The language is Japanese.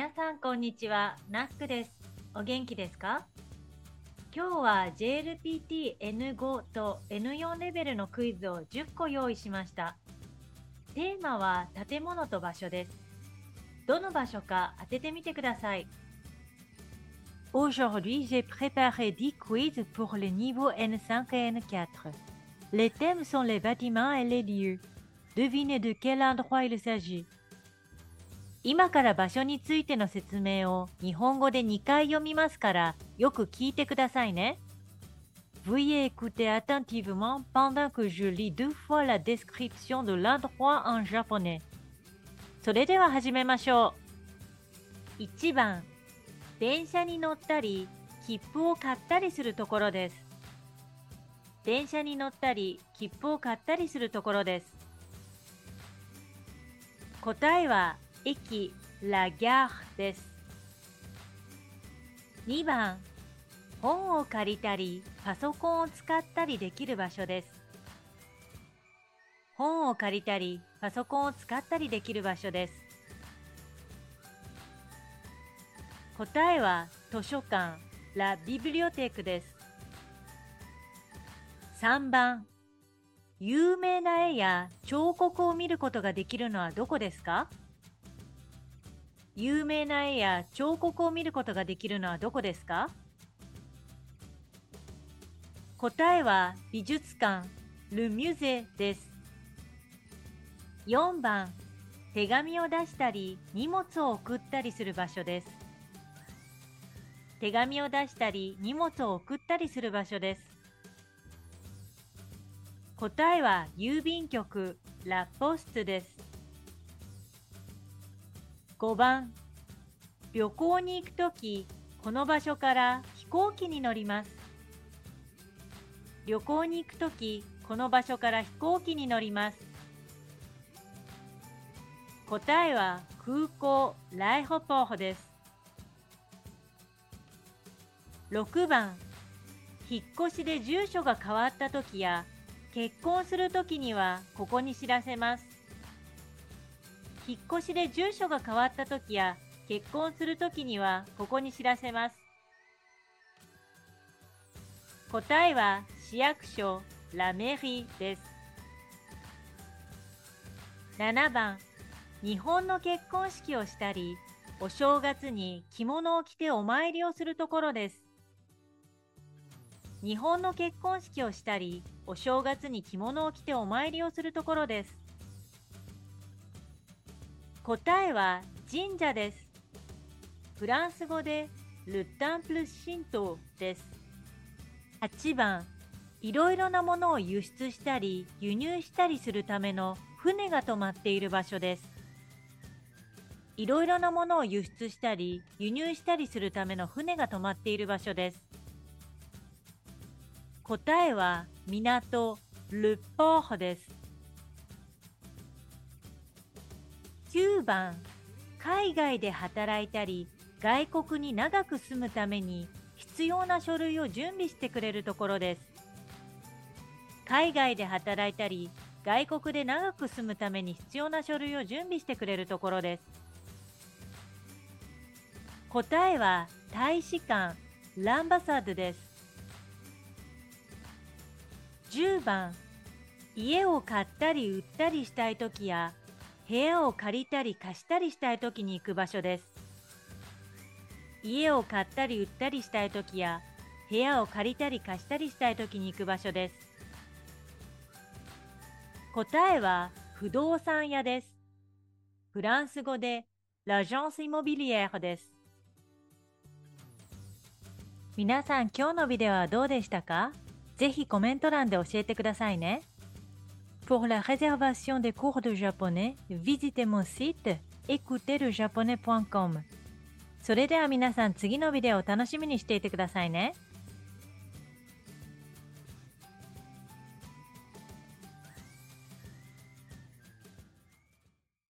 皆さんこんにちは、ナスクです。お元気ですか今日は JLPT N5 と N4 レベルのクイズを10個用意しました。テーマは建物と場所です。どの場所か当ててみてください。Aujourd'hui, j'ai préparé 10 quiz pour les niveaux N5 et N4. Les thèmes sont les bâtiments et les lieux. Devinez de quel endroit il s'agit. 今から場所についての説明を日本語で2回読みますからよく聞いてくださいね。Veuillez écouter attentivement pendant que je lis deux fois la description de l'endroit en japonais. それでは始めましょう。1番、電車に乗ったり、切符を買ったりするところです。電車に乗ったり、切符を買ったりするところです。答えは、駅、ラギャーです。2番、本を借りたり、パソコンを使ったりできる場所です。本を借りたり、パソコンを使ったりできる場所です。答えは図書館、ラ・ビブリオテークです。3番、有名な絵や彫刻を見ることができるのはどこですか？有名な絵や彫刻を見ることができるのはどこですか？答えは美術館、ル・ミュゼです。4番、手紙を出したり荷物を送ったりする場所です。手紙を出したり荷物を送ったりする場所です。答えは郵便局、ラ・ポストです。5番、旅行に行くとき、この場所から飛行機に乗ります。旅行に行くとき、この場所から飛行機に乗ります。答えは空港、ライホポーホです。6番、引っ越しで住所が変わったときや、結婚するときにはここに知らせます。引っ越しで住所が変わったときや、結婚するときにはここに知らせます。答えは市役所、ラメリです。7番、日本の結婚式をしたり、お正月に着物を着てお参りをするところです。日本の結婚式をしたり、お正月に着物を着てお参りをするところです。答えは神社です。フランス語でルッタンプルシントです。8番、いろいろなものを輸出したり輸入したりするための船が止まっている場所です。いろいろなものを輸出したり輸入したりするための船が止まっている場所です。答えは港、ルポーホです。9番、海外で働いたり外国に長く住むために必要な書類を準備してくれるところです。海外で働いたり外国で長く住むために必要な書類を準備してくれるところです。答えは大使館、ランバサードです。10番、家を買ったり売ったりしたいときや、部屋を借りたり貸したりしたいときに行く場所です。家を買ったり売ったりしたいときや、部屋を借りたり貸したりしたいときに行く場所です。答えは不動産屋です。フランス語でラジャンスイモビリエーです。皆さん今日のビデオはどうでしたか？ぜひコメント欄で教えてくださいね。Pour la réservation des cours de japonais, visitez mon site écoutezlejaponais.com. それでは皆さん次のビデオを楽しみにしていてくださいね。